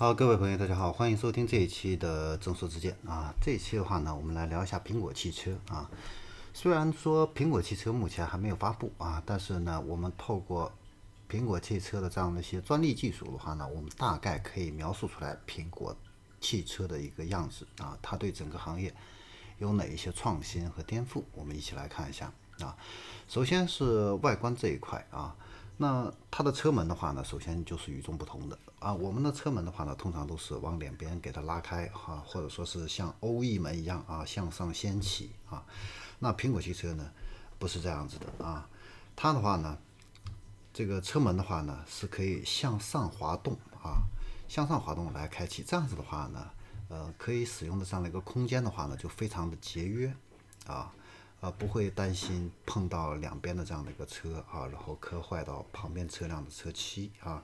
好，各位朋友，大家好，欢迎收听这一期的正说之见啊。这一期的话呢，我们来聊一下苹果汽车啊。虽然说苹果汽车目前还没有发布啊，但是呢，我们透过苹果汽车的这样的一些专利技术的话呢，我们大概可以描述出来苹果汽车的一个样子啊。它对整个行业有哪一些创新和颠覆？我们一起来看一下啊。首先是外观这一块啊。那它的车门的话呢，首先就是与众不同的啊。我们的车门的话呢，通常都是往两边给它拉开哈，或者说是像欧翼门一样啊，向上掀起啊。那苹果汽车呢，不是这样子的啊。它的话呢，这个车门的话呢，是可以向上滑动啊，向上滑动来开启。这样子的话呢，呃，可以使用的这样的一个空间的话呢，就非常的节约啊。啊，不会担心碰到两边的这样的一个车啊，然后磕坏到旁边车辆的车漆啊。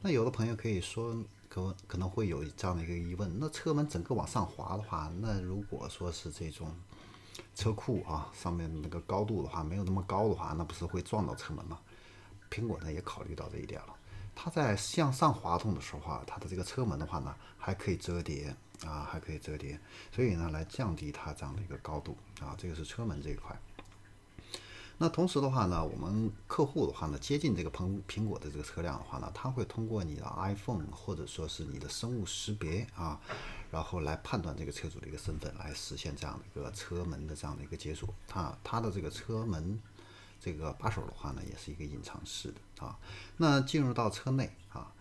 那有的朋友可以说，可可能会有这样的一个疑问：那车门整个往上滑的话，那如果说是这种车库啊上面那个高度的话没有那么高的话，那不是会撞到车门吗？苹果呢也考虑到这一点了。它在向上滑动的时候啊，它的这个车门的话呢还可以折叠。啊，还可以折叠，所以呢，来降低它这样的一个高度啊，这个是车门这一块。那同时的话呢，我们客户的话呢，接近这个苹苹果的这个车辆的话呢，他会通过你的 iPhone 或者说是你的生物识别啊，然后来判断这个车主的一个身份，来实现这样的一个车门的这样的一个解锁。它它的这个车门这个把手的话呢，也是一个隐藏式的啊。那进入到车内啊。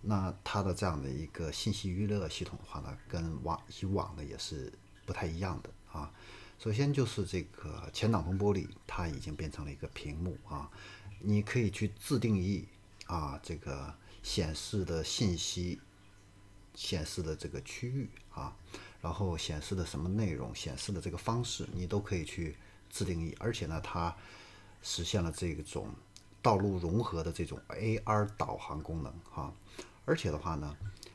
那它的这样的一个信息娱乐系统的话呢，跟往以往的也是不太一样的啊。首先就是这个前挡风玻璃，它已经变成了一个屏幕啊，你可以去自定义啊这个显示的信息显示的这个区域啊，然后显示的什么内容，显示的这个方式，你都可以去自定义。而且呢，它实现了这种道路融合的这种 AR 导航功能哈。而且的话呢，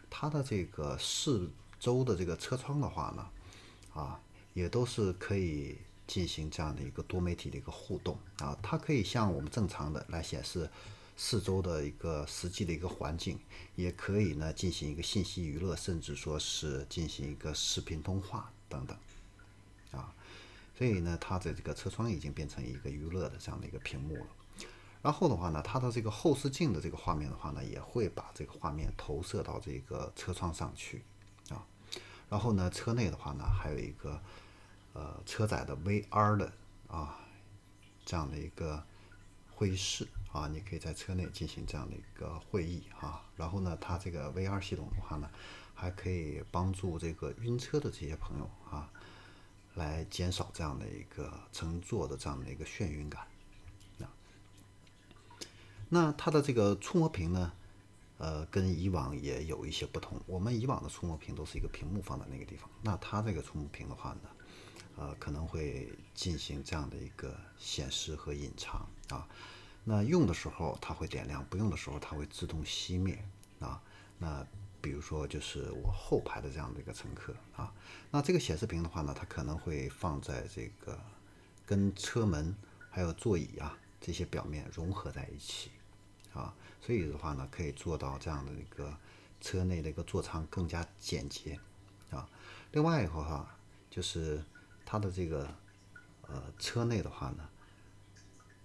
它的这个四周的这个车窗的话呢，啊，也都是可以进行这样的一个多媒体的一个互动啊，它可以像我们正常的来显示四周的一个实际的一个环境，也可以呢进行一个信息娱乐，甚至说是进行一个视频通话等等，啊，所以呢，它的这个车窗已经变成一个娱乐的这样的一个屏幕了。然后的话呢，它的这个后视镜的这个画面的话呢，也会把这个画面投射到这个车窗上去啊。然后呢，车内的话呢，还有一个呃车载的 VR 的啊这样的一个会议室啊，你可以在车内进行这样的一个会议啊。然后呢，它这个 VR 系统的话呢，还可以帮助这个晕车的这些朋友啊，来减少这样的一个乘坐的这样的一个眩晕感。那它的这个触摸屏呢，呃，跟以往也有一些不同。我们以往的触摸屏都是一个屏幕放在那个地方，那它这个触摸屏的话呢，呃，可能会进行这样的一个显示和隐藏啊。那用的时候它会点亮，不用的时候它会自动熄灭啊。那比如说就是我后排的这样的一个乘客啊，那这个显示屏的话呢，它可能会放在这个跟车门还有座椅啊这些表面融合在一起。啊，所以的话呢，可以做到这样的一个车内的一个座舱更加简洁啊。另外一个话，就是它的这个呃车内的话呢，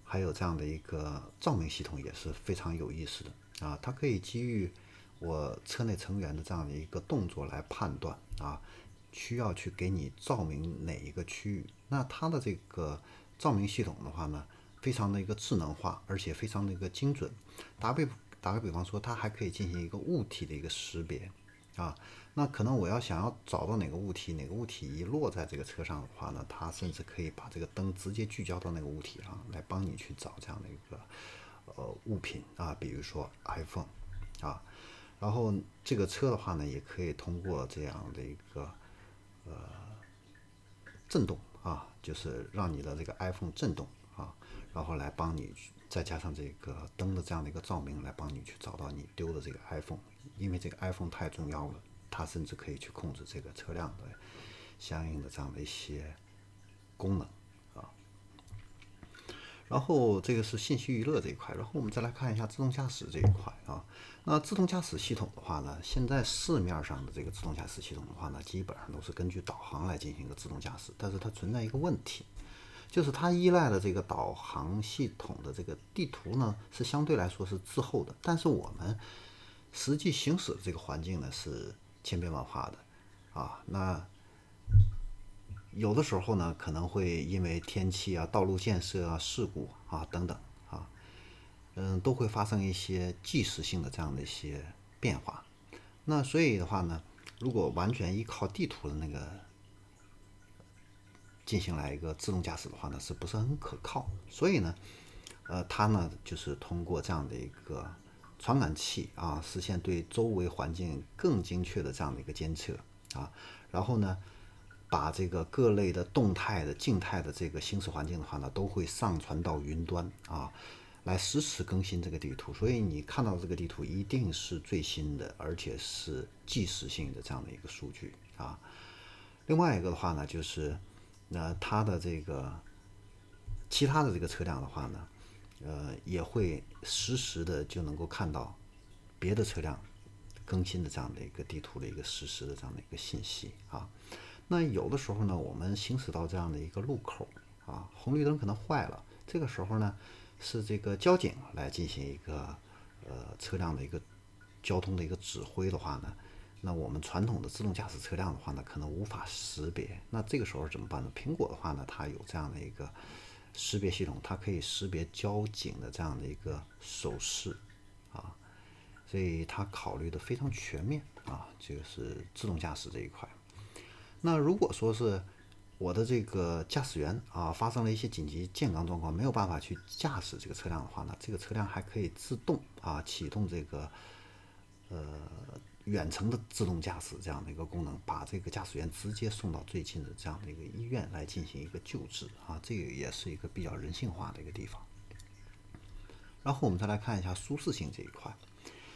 还有这样的一个照明系统也是非常有意思的啊。它可以基于我车内成员的这样的一个动作来判断啊，需要去给你照明哪一个区域。那它的这个照明系统的话呢？非常的一个智能化，而且非常的一个精准。打比打个比方说，它还可以进行一个物体的一个识别啊。那可能我要想要找到哪个物体，哪个物体一落在这个车上的话呢，它甚至可以把这个灯直接聚焦到那个物体上，来帮你去找这样的一个呃物品啊，比如说 iPhone 啊。然后这个车的话呢，也可以通过这样的一个呃震动啊，就是让你的这个 iPhone 震动。然后来帮你，再加上这个灯的这样的一个照明，来帮你去找到你丢的这个 iPhone。因为这个 iPhone 太重要了，它甚至可以去控制这个车辆的相应的这样的一些功能啊。然后这个是信息娱乐这一块，然后我们再来看一下自动驾驶这一块啊。那自动驾驶系统的话呢，现在市面上的这个自动驾驶系统的话呢，基本上都是根据导航来进行一个自动驾驶，但是它存在一个问题，就是它依赖的这个导航系统的这个地图呢，是相对来说是滞后的，但是我们实际行驶的这个环境呢是千变万化的啊，那。有的时候呢，可能会因为天气啊、道路建设啊、事故啊等等啊，嗯，都会发生一些即时性的这样的一些变化。那所以的话呢，如果完全依靠地图的那个进行来一个自动驾驶的话呢，是不是很可靠？所以呢，呃，它呢就是通过这样的一个传感器啊，实现对周围环境更精确的这样的一个监测啊，然后呢。把这个各类的动态的、静态的这个行驶环境的话呢，都会上传到云端啊，来实时更新这个地图。所以你看到这个地图一定是最新的，而且是即时性的这样的一个数据啊。另外一个的话呢，就是那它的这个其他的这个车辆的话呢，呃，也会实时的就能够看到别的车辆更新的这样的一个地图的一个实时的这样的一个信息啊。那有的时候呢，我们行驶到这样的一个路口啊，红绿灯可能坏了，这个时候呢，是这个交警来进行一个呃车辆的一个交通的一个指挥的话呢，那我们传统的自动驾驶车辆的话呢，可能无法识别。那这个时候怎么办呢？苹果的话呢，它有这样的一个识别系统，它可以识别交警的这样的一个手势啊，所以它考虑的非常全面啊，就是自动驾驶这一块。那如果说是我的这个驾驶员啊，发生了一些紧急健康状况，没有办法去驾驶这个车辆的话呢，这个车辆还可以自动啊启动这个呃远程的自动驾驶这样的一个功能，把这个驾驶员直接送到最近的这样的一个医院来进行一个救治啊，这个也是一个比较人性化的一个地方。然后我们再来看一下舒适性这一块，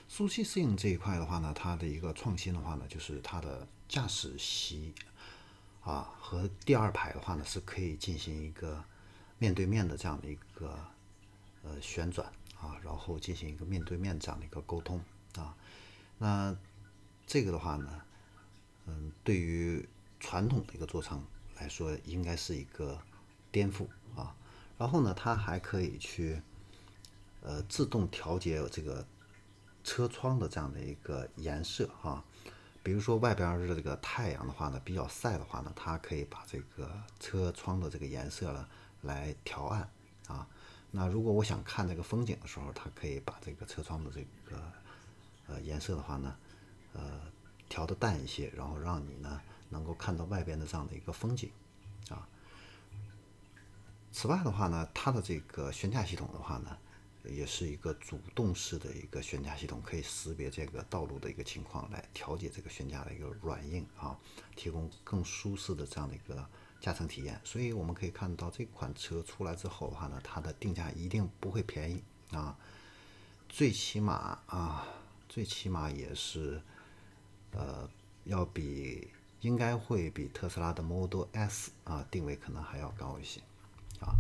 舒适性这一块的话呢，它的一个创新的话呢，就是它的驾驶席。啊，和第二排的话呢，是可以进行一个面对面的这样的一个呃旋转啊，然后进行一个面对面这样的一个沟通啊。那这个的话呢，嗯，对于传统的一个座舱来说，应该是一个颠覆啊。然后呢，它还可以去呃自动调节这个车窗的这样的一个颜色啊。比如说外边是这个太阳的话呢，比较晒的话呢，它可以把这个车窗的这个颜色呢来调暗啊。那如果我想看这个风景的时候，它可以把这个车窗的这个呃颜色的话呢，呃调的淡一些，然后让你呢能够看到外边的这样的一个风景啊。此外的话呢，它的这个悬架系统的话呢。也是一个主动式的一个悬架系统，可以识别这个道路的一个情况，来调节这个悬架的一个软硬啊，提供更舒适的这样的一个驾乘体验。所以我们可以看到这款车出来之后的话呢，它的定价一定不会便宜啊，最起码啊，最起码也是呃，要比应该会比特斯拉的 Model S 啊定位可能还要高一些啊。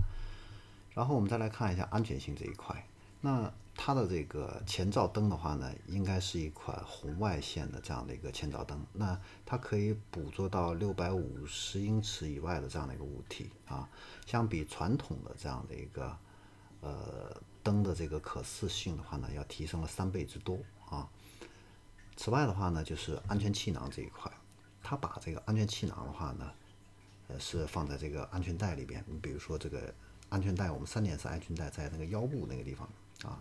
然后我们再来看一下安全性这一块。那它的这个前照灯的话呢，应该是一款红外线的这样的一个前照灯。那它可以捕捉到六百五十英尺以外的这样的一个物体啊，相比传统的这样的一个呃灯的这个可视性的话呢，要提升了三倍之多。此外的话呢，就是安全气囊这一块，它把这个安全气囊的话呢，呃是放在这个安全带里边。你比如说这个安全带，我们三点式安全带在那个腰部那个地方。啊，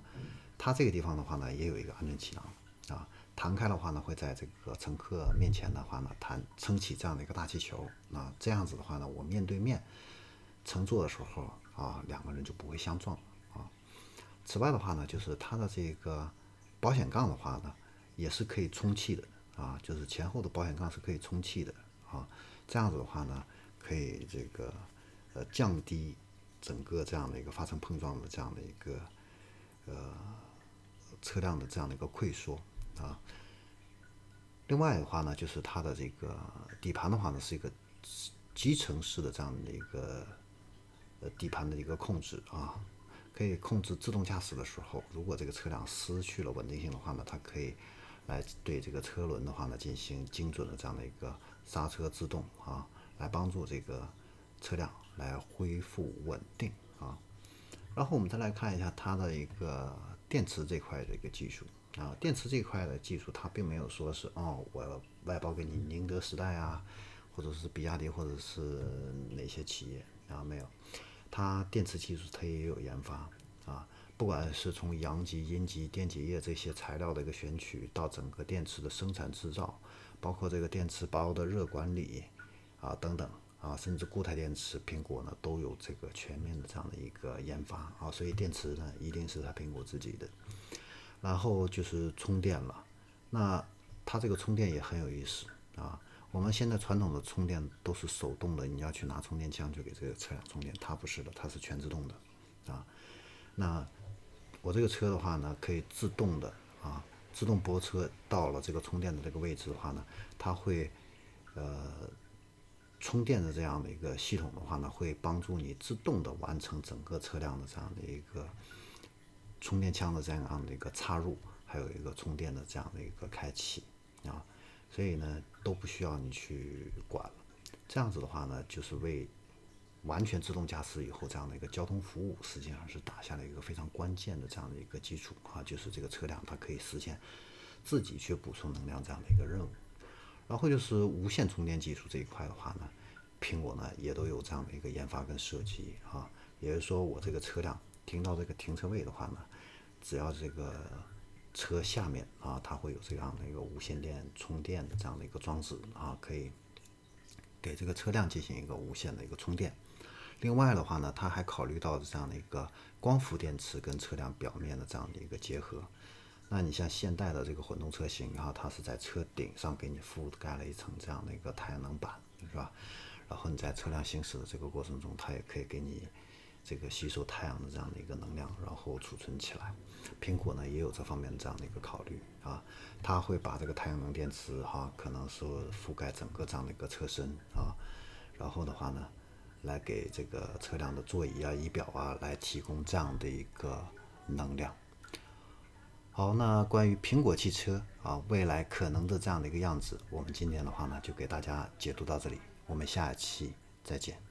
它这个地方的话呢，也有一个安全气囊啊，弹开的话呢，会在这个乘客面前的话呢，弹撑起这样的一个大气球，那这样子的话呢，我面对面乘坐的时候啊，两个人就不会相撞啊。此外的话呢，就是它的这个保险杠的话呢，也是可以充气的啊，就是前后的保险杠是可以充气的啊，这样子的话呢，可以这个呃降低整个这样的一个发生碰撞的这样的一个。呃，车辆的这样的一个溃缩啊。另外的话呢，就是它的这个底盘的话呢，是一个集成式的这样的一个呃底盘的一个控制啊。可以控制自动驾驶的时候，如果这个车辆失去了稳定性的话呢，它可以来对这个车轮的话呢进行精准的这样的一个刹车制动啊，来帮助这个车辆来恢复稳定啊。然后我们再来看一下它的一个电池这块的一个技术啊，电池这块的技术它并没有说是哦，我外包给你宁德时代啊，或者是比亚迪或者是哪些企业啊没有，它电池技术它也有研发啊，不管是从阳极、阴极、电解液这些材料的一个选取，到整个电池的生产制造，包括这个电池包的热管理啊等等。啊，甚至固态电池，苹果呢都有这个全面的这样的一个研发啊，所以电池呢一定是它苹果自己的。然后就是充电了，那它这个充电也很有意思啊。我们现在传统的充电都是手动的，你要去拿充电枪去给这个车辆充电，它不是的，它是全自动的啊。那我这个车的话呢，可以自动的啊，自动泊车到了这个充电的这个位置的话呢，它会呃。充电的这样的一个系统的话呢，会帮助你自动的完成整个车辆的这样的一个充电枪的这样的一个插入，还有一个充电的这样的一个开启啊，所以呢都不需要你去管了。这样子的话呢，就是为完全自动驾驶以后这样的一个交通服务，实际上是打下了一个非常关键的这样的一个基础啊，就是这个车辆它可以实现自己去补充能量这样的一个任务。然后就是无线充电技术这一块的话呢，苹果呢也都有这样的一个研发跟设计啊，也就是说我这个车辆停到这个停车位的话呢，只要这个车下面啊，它会有这样的一个无线电充电的这样的一个装置啊，可以给这个车辆进行一个无线的一个充电。另外的话呢，它还考虑到这样的一个光伏电池跟车辆表面的这样的一个结合。那你像现代的这个混动车型，然后它是在车顶上给你覆盖了一层这样的一个太阳能板，是吧？然后你在车辆行驶的这个过程中，它也可以给你这个吸收太阳的这样的一个能量，然后储存起来。苹果呢也有这方面的这样的一个考虑啊，它会把这个太阳能电池哈，可能是覆盖整个这样的一个车身啊，然后的话呢，来给这个车辆的座椅啊、仪表啊来提供这样的一个能量。好，那关于苹果汽车啊未来可能的这样的一个样子，我们今天的话呢就给大家解读到这里，我们下期再见。